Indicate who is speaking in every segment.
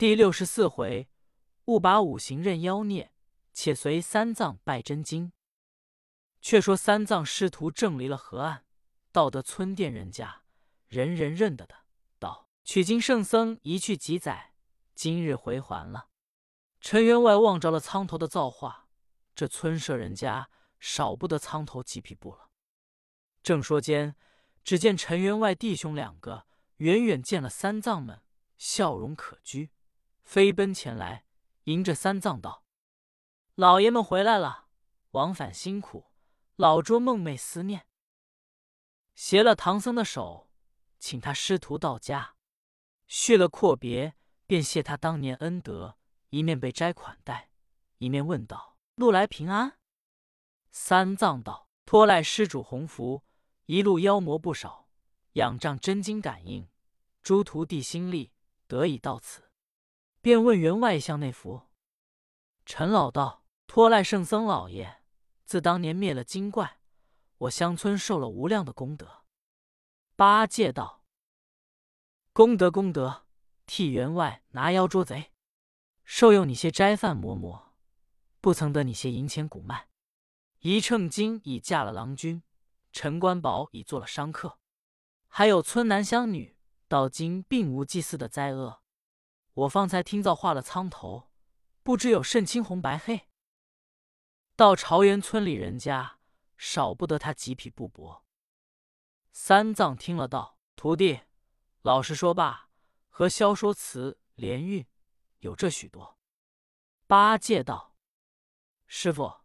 Speaker 1: 第六十四回，误把五行认妖孽，且随三藏拜真经。却说三藏师徒正离了河岸，到得村店人家，人人认得的，道：“取经圣僧一去几载，今日回还了。”陈员外望着了苍头的造化，这村舍人家少不得苍头几匹布了。正说间，只见陈员外弟兄两个远远见了三藏们，笑容可掬，飞奔前来，迎着三藏道：“老爷们回来了，往返辛苦，老拙梦寐思念。”携了唐僧的手，请他师徒到家，叙了阔别，便谢他当年恩德，一面被斋款待，一面问道：“路来平安？”三藏道：“托赖施主洪福。”一路妖魔不少，仰仗真经感应，诸徒弟心力得以到此，便问员外向内服。陈老道托赖圣僧老爷，自当年灭了精怪，我乡村受了无量的功德。八戒道：功德功德，替员外拿妖捉贼，受用你些斋饭馍馍，不曾得你些银钱古卖。一秤金已嫁了郎君。陈官宝已做了商客，还有村男乡女，到今并无祭祀的灾厄。我方才听造化了苍头，不知有甚青红白黑。到朝元村里人家，少不得他几匹布帛。三藏听了道：“徒弟，老实说罢，和萧说辞连韵，有这许多。”八戒道：“师傅，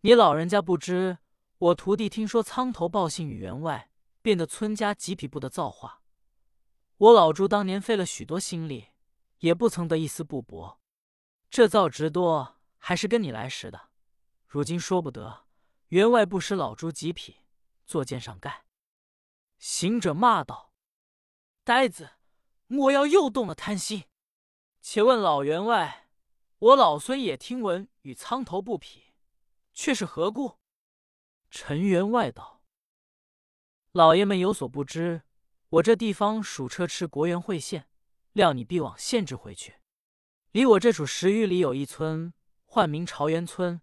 Speaker 1: 你老人家不知。”我徒弟听说苍头报信与员外，变得村家几匹布的造化。我老朱当年费了许多心力，也不曾得一丝不薄。这造值多，还是跟你来时的。如今说不得，员外不识老朱几匹，坐肩上盖。行者骂道：“呆子，莫要又动了贪心。且问老员外，我老孙也听闻与苍头不匹，却是何故？”陈员外道：“老爷们有所不知，我这地方属车迟国元会县，料你必往县治回去。离我这处十余里有一村，唤名朝元村，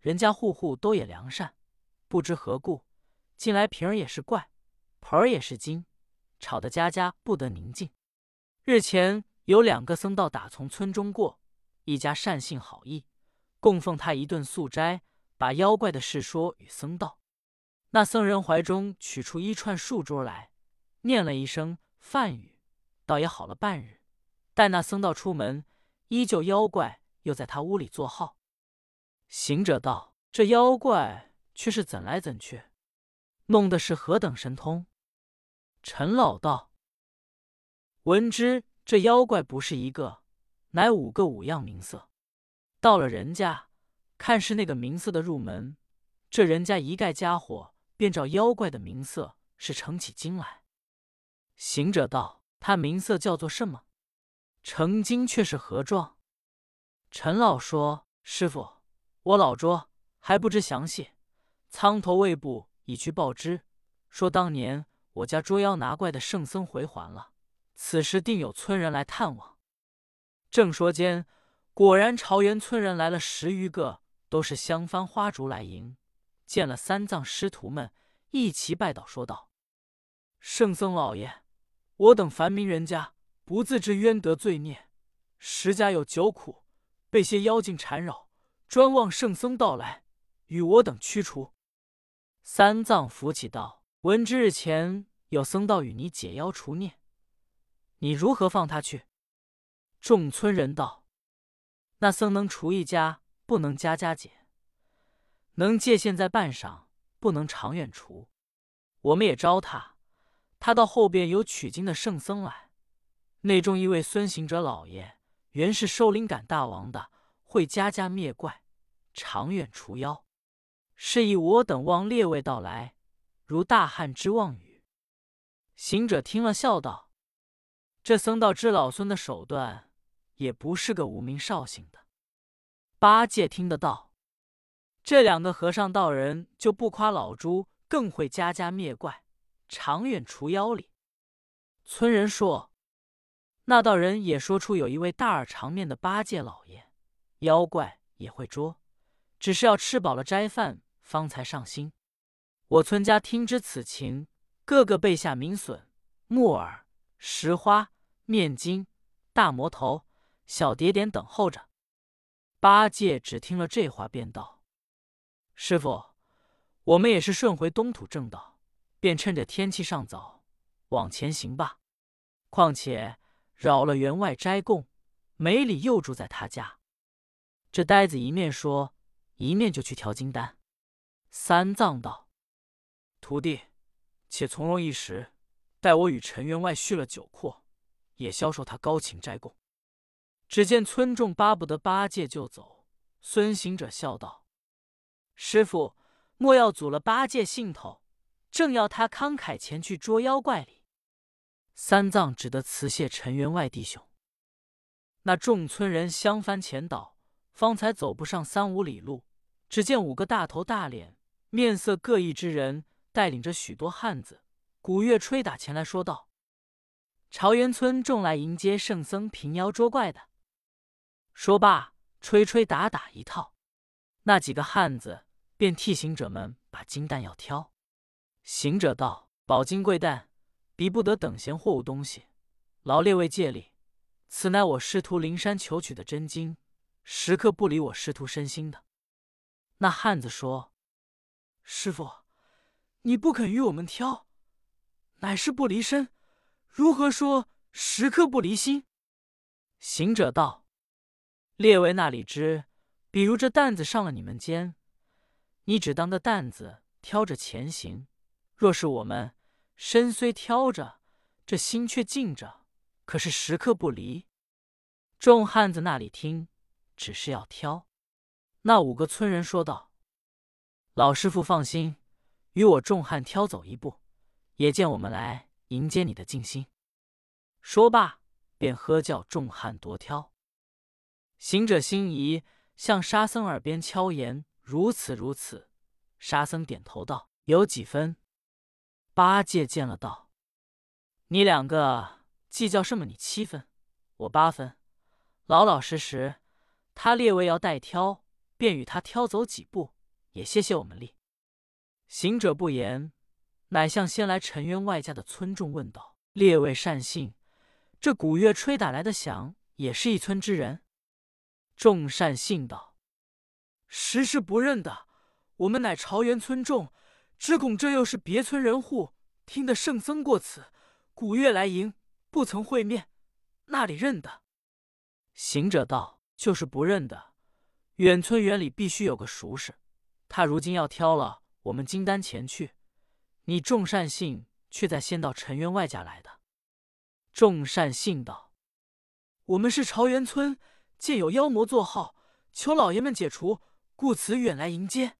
Speaker 1: 人家户户都也良善，不知何故，近来瓶儿也是怪，盆儿也是金，吵得家家不得宁静。日前有两个僧道打从村中过，一家善信好意，供奉他一顿素斋。”把妖怪的事说与僧道，那僧人怀中取出一串树珠来，念了一声梵语，倒也好了半日。待那僧道出门，依旧妖怪又在他屋里作号。行者道：“这妖怪却是怎来怎去？弄的是何等神通？”陈老道：“闻之，这妖怪不是一个，乃五个五样名色。到了人家。”看是那个名色的入门，这人家一概家伙便照妖怪的名色是成起经来。行者道：“他名色叫做什么？成精却是何状？”陈老说：“师傅，我老拙还不知详细。苍头卫部已去报知，说当年我家捉妖拿怪的圣僧回还了，此时定有村人来探望。”正说间，果然朝元村人来了十余个。都是香幡花烛来迎，见了三藏师徒们，一齐拜倒，说道：“圣僧老爷，我等凡民人家不自知冤得罪孽，十家有九苦，被些妖精缠绕，专望圣僧到来，与我等驱除。”三藏扶起道：“闻之日前有僧道与你解妖除孽，你如何放他去？”众村人道：“那僧能除一家。”不能家家减，能借现在半晌，不能长远除。我们也招他，他到后边有取经的圣僧来，内中一位孙行者老爷，原是收灵感大王的，会家家灭怪，长远除妖。是以我等望列位到来，如大旱之望雨。行者听了，笑道：“这僧道知老孙的手段，也不是个无名绍姓的。”八戒听得到，这两个和尚道人就不夸老猪更会家家灭怪、长远除妖哩。村人说：“那道人也说出有一位大耳长面的八戒老爷，妖怪也会捉，只是要吃饱了斋饭方才上心。我村家听知此情，个个备下明笋、木耳、石花、面筋、大魔头、小碟点等候着。八戒只听了这话，便道：“师傅，我们也是顺回东土正道，便趁着天气尚早，往前行吧。况且……”扰了员外斋供，没理又住在他家。这呆子一面说，一面就去调金丹。三藏道：“徒弟，且从容一时，待我与陈员外叙了酒阔，也消受他高请斋供。”只见村众巴不得八戒就走，孙行者笑道：“师傅，莫要阻了八戒兴头，正要他慷慨前去捉妖怪哩。”三藏只得辞谢陈员外弟兄。那众村人相翻前倒，方才走不上三五里路，只见五个大头大脸、面色各异之人，带领着许多汉子，鼓乐吹打前来说道：“朝元村众来迎接圣僧平妖捉怪的。”说罢，吹吹打打一套，那几个汉子便替行者们把金蛋要挑。行者道：“宝金贵蛋。”比不得等闲货物东西，劳列位借力。此乃我师徒灵山求取的真经，时刻不离我师徒身心的。那汉子说：“师傅，你不肯与我们挑，乃是不离身，如何说时刻不离心？”行者道：“列位那里知，比如这担子上了你们肩，你只当的担子挑着前行；若是我们……”身虽挑着，这心却静着，可是时刻不离。众汉子那里听，只是要挑。那五个村人说道：“老师傅放心，与我众汉挑走一步，也见我们来迎接你的静心。”说罢，便喝叫众汉夺挑。行者心仪，向沙僧耳边敲言：“如此如此。”沙僧点头道：“有几分？”八戒见了，道：“你两个计较什么？你七分，我八分，老老实实。他列位要代挑，便与他挑走几步，也谢谢我们力。”行者不言，乃向先来陈员外家的村众问道：“列位善信，这鼓乐吹打来的响，也是一村之人？”众善信道：“实是不认得，我们乃朝元村众。”只恐这又是别村人户，听得圣僧过此，古月来迎，不曾会面，那里认得？行者道：“就是不认得，远村园里必须有个熟识。他如今要挑了，我们金丹前去，你众善信却在先到陈员外家来的。”众善信道：“我们是朝元村，见有妖魔作号，求老爷们解除，故此远来迎接。”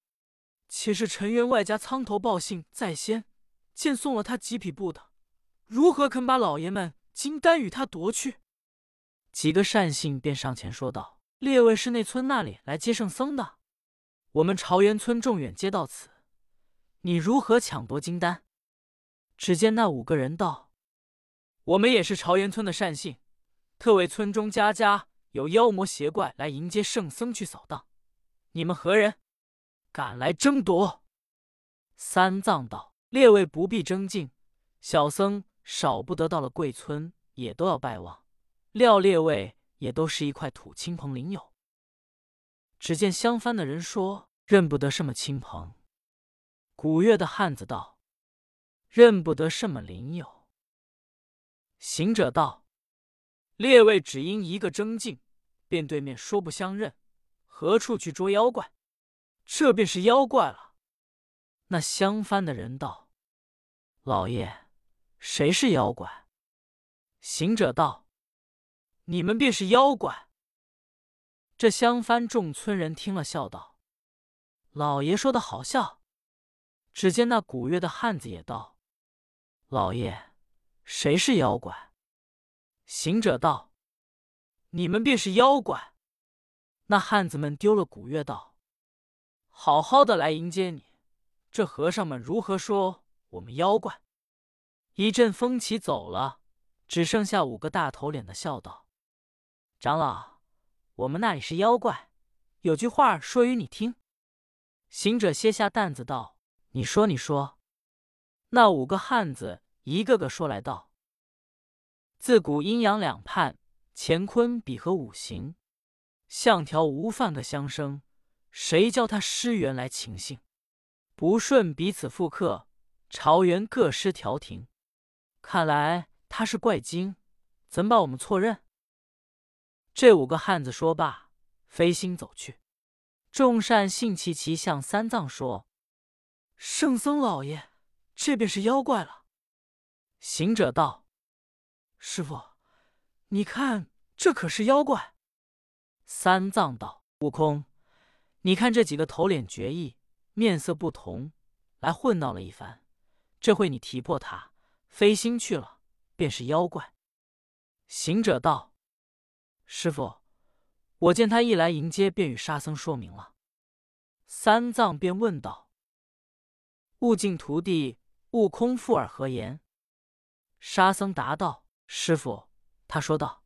Speaker 1: 且是陈员外家苍头报信在先，见送了他几匹布的，如何肯把老爷们金丹与他夺去？几个善信便上前说道：“列位是那村那里来接圣僧的，我们朝元村众远接到此，你如何抢夺金丹？”只见那五个人道：“我们也是朝元村的善信，特为村中家家有妖魔邪怪来迎接圣僧去扫荡，你们何人？”赶来争夺，三藏道：“列位不必争竞，小僧少不得到了贵村，也都要拜望。料列位也都是一块土亲朋邻友。”只见相翻的人说：“认不得什么亲朋。”古月的汉子道：“认不得什么邻友。”行者道：“列位只因一个争竞，便对面说不相认，何处去捉妖怪？”这便是妖怪了。那相翻的人道：“老爷，谁是妖怪？”行者道：“你们便是妖怪。”这相翻众村人听了，笑道：“老爷说的好笑。”只见那古月的汉子也道：“老爷，谁是妖怪？”行者道：“你们便是妖怪。”那汉子们丢了古月道。好好的来迎接你，这和尚们如何说我们妖怪？一阵风起走了，只剩下五个大头脸的，笑道：“长老，我们那里是妖怪，有句话说与你听。”行者歇下担子道：“你说，你说。”那五个汉子一个个说来道：“自古阴阳两判，乾坤比和五行，相条无犯的相生，谁教他失缘来情性？不顺彼此复刻，朝元各失调停。看来他是怪精，怎把我们错认？”这五个汉子说罢，飞星走去。众善信齐齐向三藏说：“圣僧老爷。”这便是妖怪了。行者道：“师傅，你看这可是妖怪？”三藏道：“悟空，你看这几个头脸绝异，面色不同，来混闹了一番。这会你提破他，飞星去了，便是妖怪。”行者道：“师傅，我见他一来迎接，便与沙僧说明了。”三藏便问道：“悟净徒弟。”悟空附耳何言？沙僧答道：“师傅，他说道，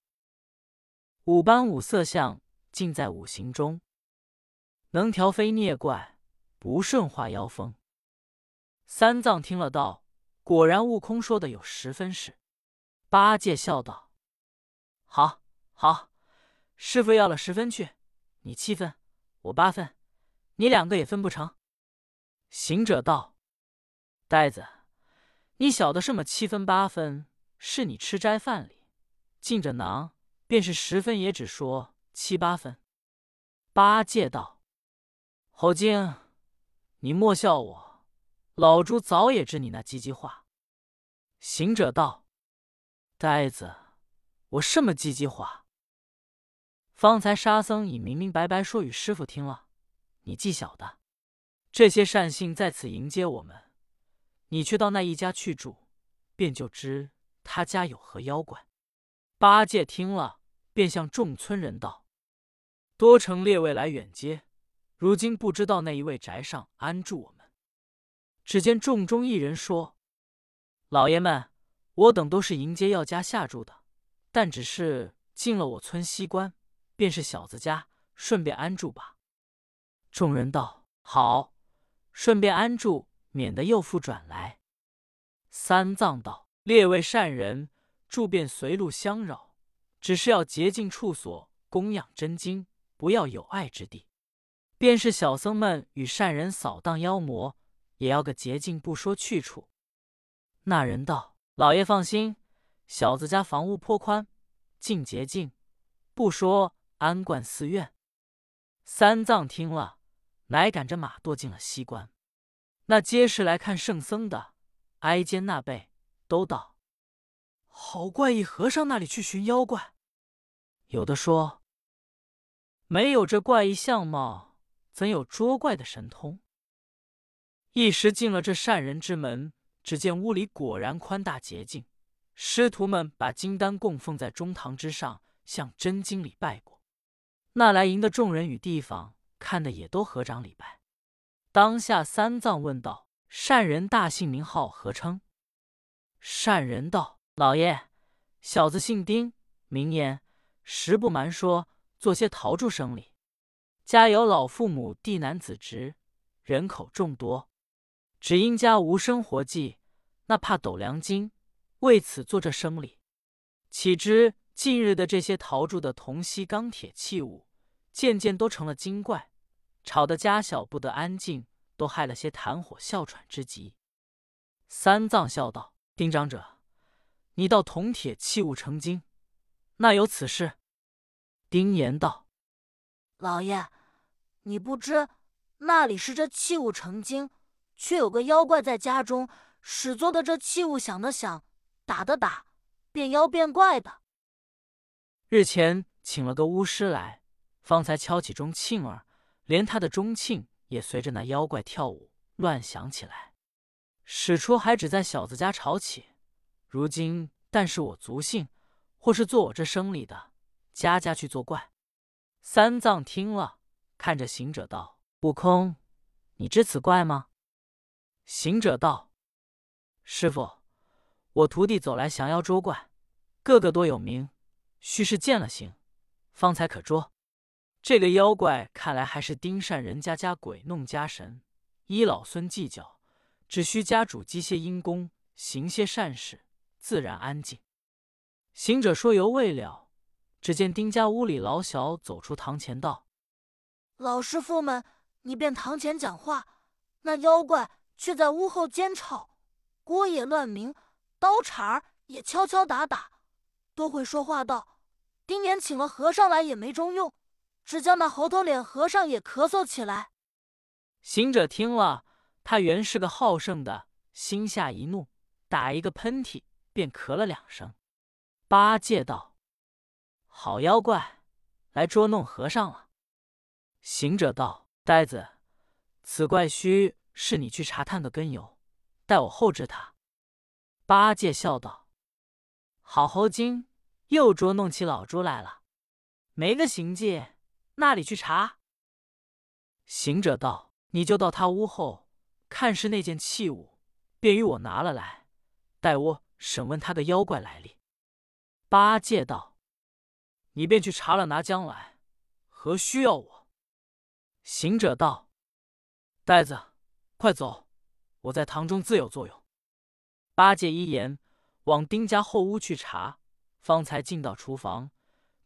Speaker 1: 五般五色相尽在五行中，能调飞孽怪，不顺化妖风。”三藏听了道：“果然，悟空说的有十分是。”八戒笑道：“好，好，师傅要了十分去，你七分，我八分，你两个也分不成。”行者道。呆子，你晓得什么七分八分？是你吃斋饭里进着囊，便是十分，也只说七八分。八戒道：“猴精，你莫笑我，老猪早也知你那唧唧话。”行者道：“呆子，我什么唧唧话？方才沙僧已明明白白说与师傅听了，你既晓得，这些善信在此迎接我们。”你却到那一家去住，便就知他家有何妖怪。八戒听了，便向众村人道：“多承列位来远接，如今不知道那一位宅上安住我们。”只见众中一人说：“老爷们，我等都是迎接要家下住的，但只是进了我村西关，便是小子家，顺便安住吧。”众人道：“好，顺便安住。”免得又复转来。三藏道：“列位善人，住便随路相扰，只是要洁净处所，供养真经，不要有碍之地。便是小僧们与善人扫荡妖魔，也要个洁净不说去处。”那人道：“老爷放心，小子家房屋颇宽，净洁净，不说安观寺院。”三藏听了，乃赶着马堕进了西关。那皆是来看圣僧的，挨肩那辈都道：“好怪异和尚那里去寻妖怪。”有的说：“没有这怪异相貌，怎有捉怪的神通？”一时进了这善人之门，只见屋里果然宽大洁净，师徒们把金丹供奉在中堂之上，向真经里拜过。那来迎的众人与地方，看的也都合掌礼拜。当下三藏问道：“善人大姓名号何称？”善人道：“老爷，小子姓丁，名言。实不瞒说，做些陶铸生理。家有老父母，弟男子侄，人口众多，只因家无生活计，那怕斗粮金，为此做这生理。岂知近日的这些陶铸的铜锡钢铁器物，渐渐都成了精怪。”吵得家小不得安静，都害了些痰火哮喘之疾。三藏笑道：“丁长者，你道铜铁器物成精，那有此事？”丁言道：“
Speaker 2: 老爷，你不知那里是这器物成精，却有个妖怪在家中，使做的这器物响的响，打的打，变妖变怪的。
Speaker 1: 日前请了个巫师来，方才敲起钟磬儿。”连他的钟磬也随着那妖怪跳舞乱响起来。始初还只在小子家吵起，如今但是我族姓，或是做我这生理的，家家去作怪。三藏听了，看着行者道：“悟空，你知此怪吗？”行者道：“师傅，我徒弟走来降妖捉怪，个个多有名，须是见了形，方才可捉。这个妖怪看来还是丁善人家家鬼弄家神，依老孙计较，只需家主积些阴功，行些善事，自然安静。行者说犹未了，只见丁家屋里老小走出堂前道：“
Speaker 2: 老师傅们，你便堂前讲话，那妖怪却在屋后尖吵，锅也乱鸣，刀茬儿也敲敲打打，都会说话道：丁年请了和尚来也没中用。”只叫那猴头脸和尚也咳嗽起来。
Speaker 1: 行者听了，他原是个好胜的，心下一怒，打一个喷嚏，便咳了两声。八戒道：“好妖怪，来捉弄和尚了。”行者道：“呆子，此怪须是你去查探个根由，待我后知他。”八戒笑道：“好猴精，又捉弄起老猪来了，没个行迹。”那里去查？行者道：“你就到他屋后，看是那件器物，便与我拿了来，待我审问他的妖怪来历。”八戒道：“你便去查了，拿将来，何须要我？”行者道：“呆子，快走，我在堂中自有作用。”八戒一言，往丁家后屋去查，方才进到厨房，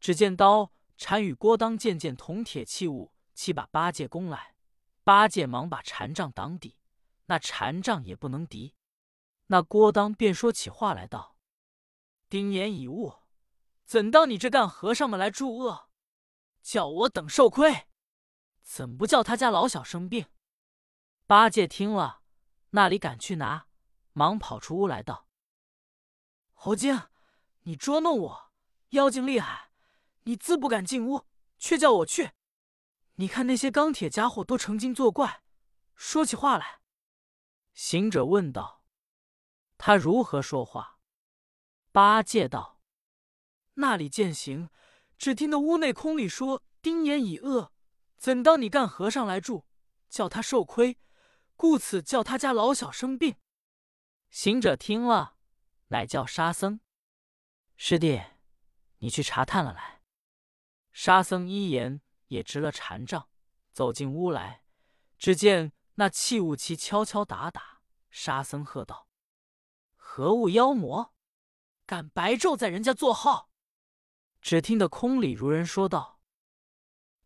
Speaker 1: 只见刀。禅与郭当渐渐铜铁器物，齐把八戒攻来，八戒忙把禅杖挡抵，那禅杖也不能敌。那郭当便说起话来道：“丁言已悟，怎当你这干和尚们来助恶，叫我等受亏？怎不叫他家老小生病？”八戒听了，那里敢去拿，忙跑出屋来道：“猴精，你捉弄我，妖精厉害！”你自不敢进屋，却叫我去。你看那些钢铁家伙都成精作怪，说起话来。行者问道：“他如何说话？”八戒道：“那里见行？只听得屋内空里说：‘丁言已饿，怎当你干和尚来住，叫他受亏，故此叫他家老小生病。’”行者听了，乃叫沙僧：“师弟，你去查探了来。”沙僧一言也执了禅杖，走进屋来，只见那器物齐敲敲打打。沙僧喝道：“何物妖魔，敢白昼在人家坐号？”只听得空里如人说道：“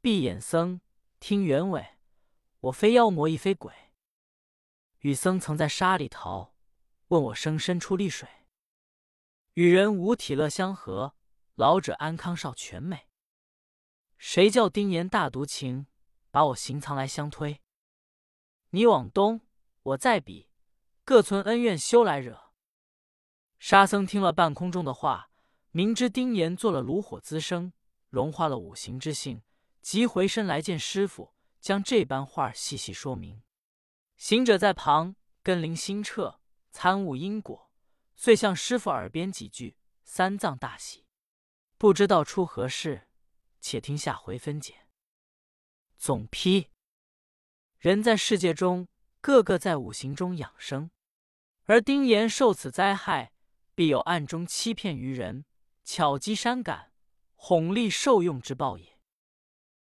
Speaker 1: 闭眼僧，听原委，我非妖魔亦非鬼。与僧曾在沙里逃，问我生身出丽水，与人无体乐相合，老者安康少全美。”谁叫丁言大独情，把我行藏来相推？你往东，我在彼，各存恩怨，休来惹。沙僧听了半空中的话，明知丁岩做了炉火滋生，融化了五行之性，即回身来见师傅，将这般话细细说明。行者在旁跟灵心彻，参悟因果，遂向师傅耳边几句，三藏大喜，不知道出何事。且听下回分解。总批：人在世界中，个个在五行中养生，而丁岩受此灾害，必有暗中欺骗于人、巧击山感、哄利受用之报也。